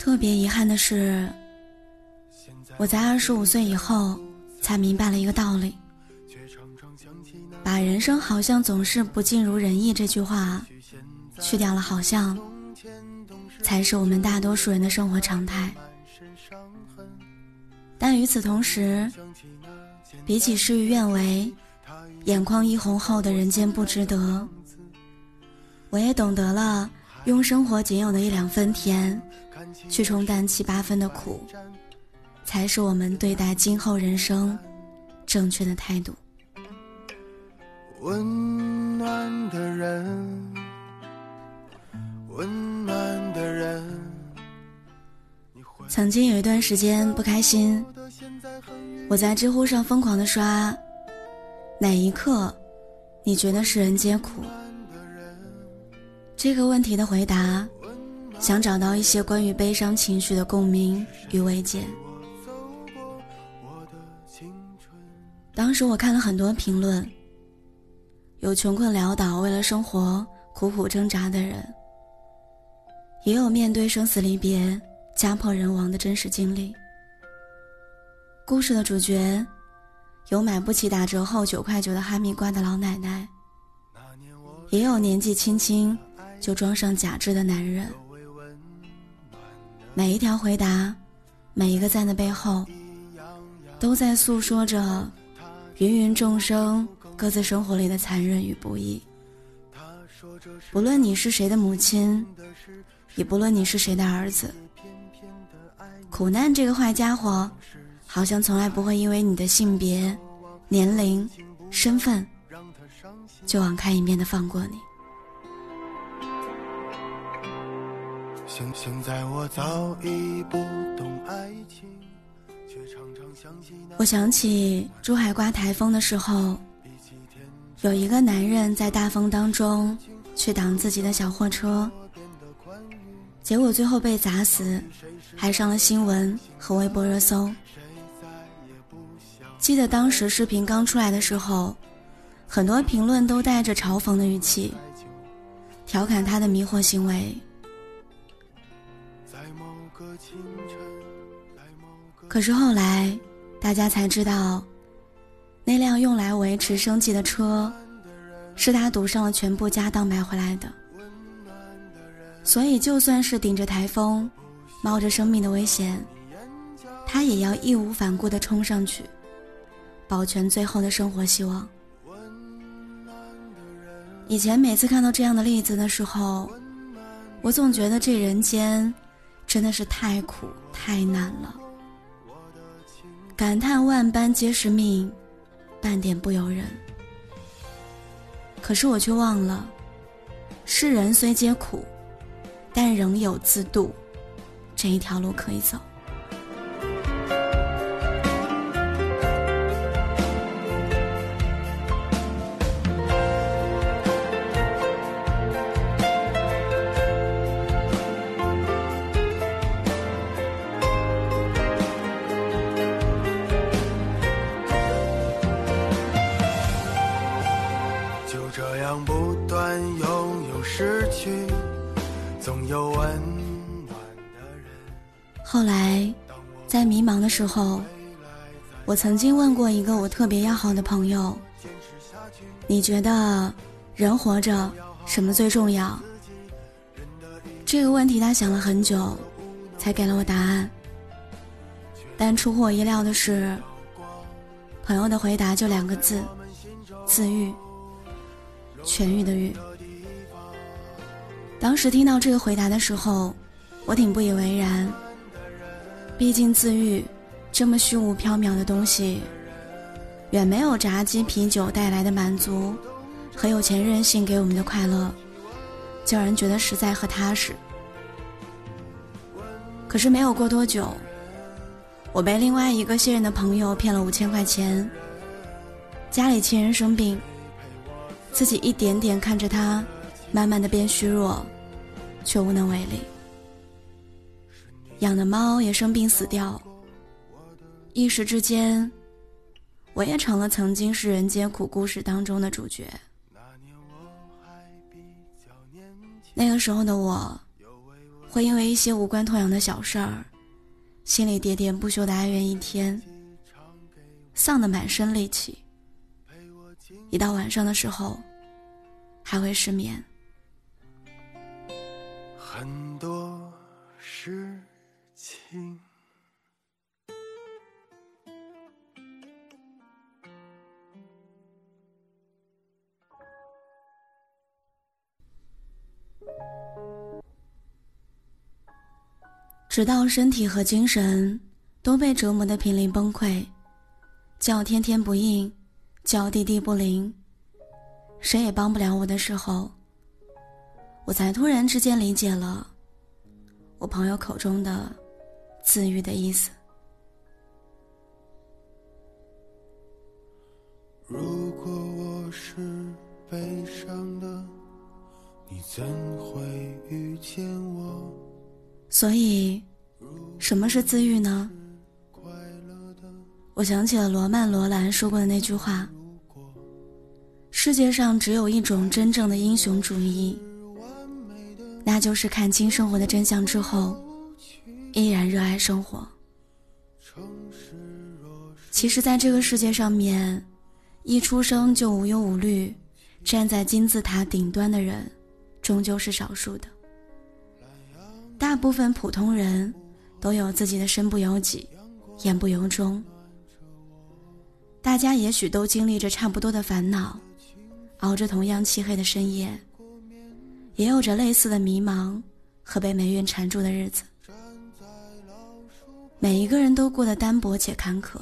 特别遗憾的是，我在二十五岁以后才明白了一个道理：把“人生好像总是不尽如人意”这句话去掉了，好像才是我们大多数人的生活常态。但与此同时，比起事与愿违，眼眶一红后的人间不值得，我也懂得了用生活仅有的一两分甜，去冲淡七八分的苦，才是我们对待今后人生正确的态度。温暖的人，温暖的人。曾经有一段时间不开心。我在知乎上疯狂的刷，哪一刻，你觉得世人皆苦？这个问题的回答，想找到一些关于悲伤情绪的共鸣与慰藉。当时我看了很多评论，有穷困潦倒为了生活苦苦挣扎的人，也有面对生死离别家破人亡的真实经历。故事的主角，有买不起打折后九块九的哈密瓜的老奶奶，也有年纪轻轻就装上假肢的男人。每一条回答，每一个赞的背后，都在诉说着芸芸众生各自生活里的残忍与不易。不论你是谁的母亲，也不论你是谁的儿子，苦难这个坏家伙。好像从来不会因为你的性别、年龄、身份，就网开一面的放过你。现在我早已不懂爱情我想起珠海刮台风的时候，有一个男人在大风当中去挡自己的小货车，结果最后被砸死，还上了新闻和微博热搜。记得当时视频刚出来的时候，很多评论都带着嘲讽的语气，调侃他的迷惑行为。可是后来，大家才知道，那辆用来维持生计的车，是他赌上了全部家当买回来的。所以，就算是顶着台风，冒着生命的危险，他也要义无反顾地冲上去。保全最后的生活希望。以前每次看到这样的例子的时候，我总觉得这人间真的是太苦太难了，感叹万般皆是命，半点不由人。可是我却忘了，世人虽皆苦，但仍有自渡这一条路可以走。在迷茫的时候，我曾经问过一个我特别要好的朋友：“你觉得人活着什么最重要？”这个问题他想了很久，才给了我答案。但出乎我意料的是，朋友的回答就两个字：自愈。痊愈的愈。当时听到这个回答的时候，我挺不以为然。毕竟自愈，这么虚无缥缈的东西，远没有炸鸡啤酒带来的满足，和有钱任性给我们的快乐，就让人觉得实在和踏实。可是没有过多久，我被另外一个信任的朋友骗了五千块钱。家里亲人生病，自己一点点看着他，慢慢的变虚弱，却无能为力。养的猫也生病死掉，一时之间，我也成了曾经是人间苦故事当中的主角。那个时候的我，会因为一些无关痛痒的小事儿，心里喋喋不休的哀怨一天，丧得满身戾气。一到晚上的时候，还会失眠。很多事情，直到身体和精神都被折磨得濒临崩溃，叫天天不应。叫地地不灵，谁也帮不了我的时候，我才突然之间理解了我朋友口中的自愈的意思。如果我是悲伤的，你怎会遇见我？所以，什么是自愈呢？我想起了罗曼·罗兰说过的那句话：“世界上只有一种真正的英雄主义，那就是看清生活的真相之后，依然热爱生活。”其实，在这个世界上面，一出生就无忧无虑、站在金字塔顶端的人，终究是少数的。大部分普通人都有自己的身不由己、言不由衷。大家也许都经历着差不多的烦恼，熬着同样漆黑的深夜，也有着类似的迷茫和被霉运缠住的日子。每一个人都过得单薄且坎坷。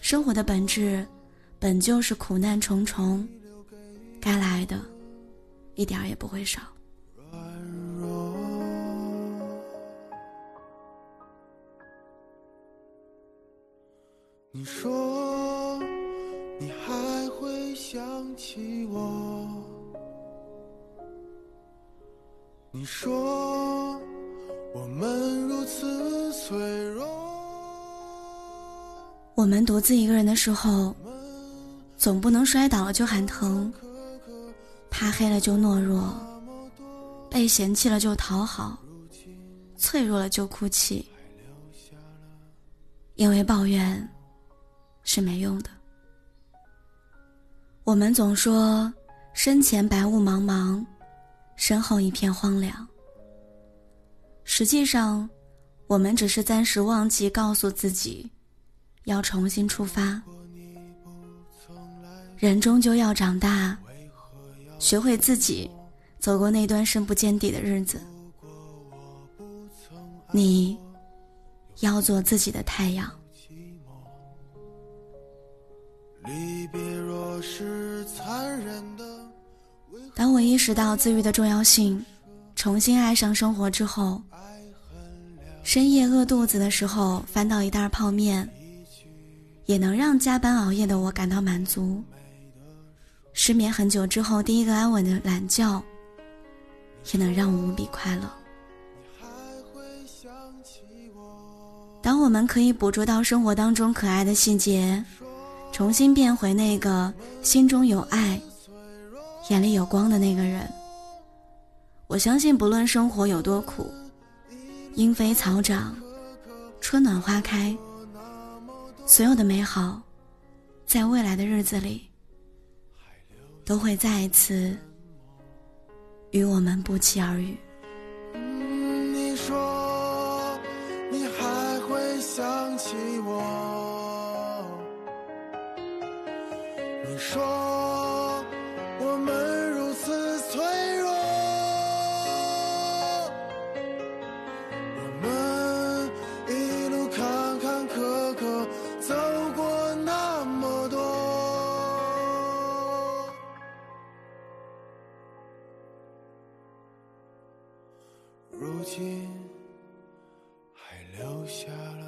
生活的本质，本就是苦难重重，该来的，一点也不会少。你说你还会想起我？你说我们独自一个人的时候，总不能摔倒了就喊疼，怕黑了就懦弱，被嫌弃了就讨好，脆弱了就哭泣，因为抱怨。是没用的。我们总说身前白雾茫茫，身后一片荒凉。实际上，我们只是暂时忘记告诉自己，要重新出发。人终究要长大，学会自己走过那段深不见底的日子。你要做自己的太阳。当我意识到自愈的重要性，重新爱上生活之后，深夜饿肚子的时候翻到一袋泡面，也能让加班熬夜的我感到满足。失眠很久之后第一个安稳的懒觉，也能让我无比快乐。当我们可以捕捉到生活当中可爱的细节。重新变回那个心中有爱、眼里有光的那个人。我相信，不论生活有多苦，莺飞草长，春暖花开，所有的美好，在未来的日子里，都会再一次与我们不期而遇。你说，你还会想起我？如今还留下了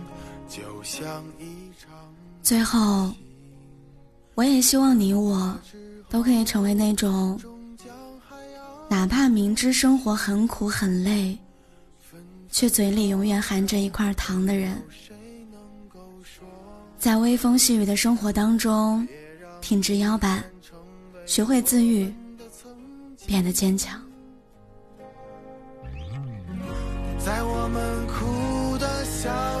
最后，我也希望你我都可以成为那种，哪怕明知生活很苦很累，却嘴里永远含着一块糖的人，在微风细雨的生活当中，挺直腰板，学会自愈，变得坚强。在我们哭的、笑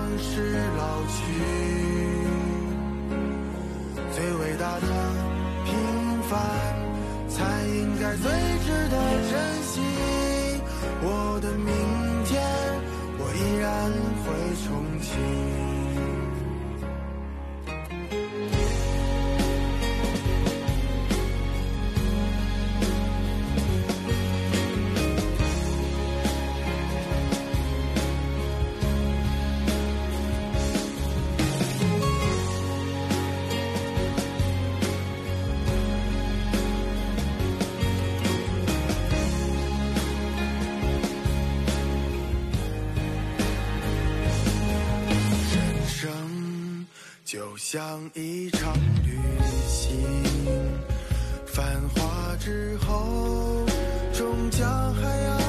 是老去？最伟大的平凡，才应该最值得珍惜。我的明天，我依然会重启。像一场旅行，繁华之后，终将还要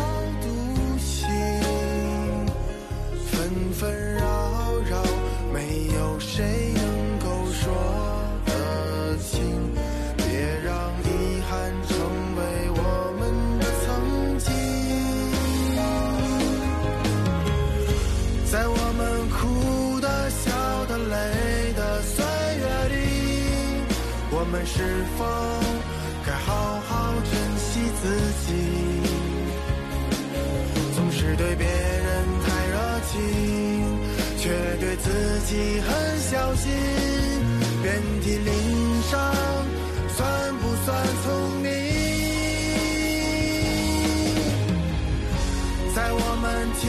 是否该好好珍惜自己？总是对别人太热情，却对自己很小心。遍体鳞伤，算不算聪明？在我们听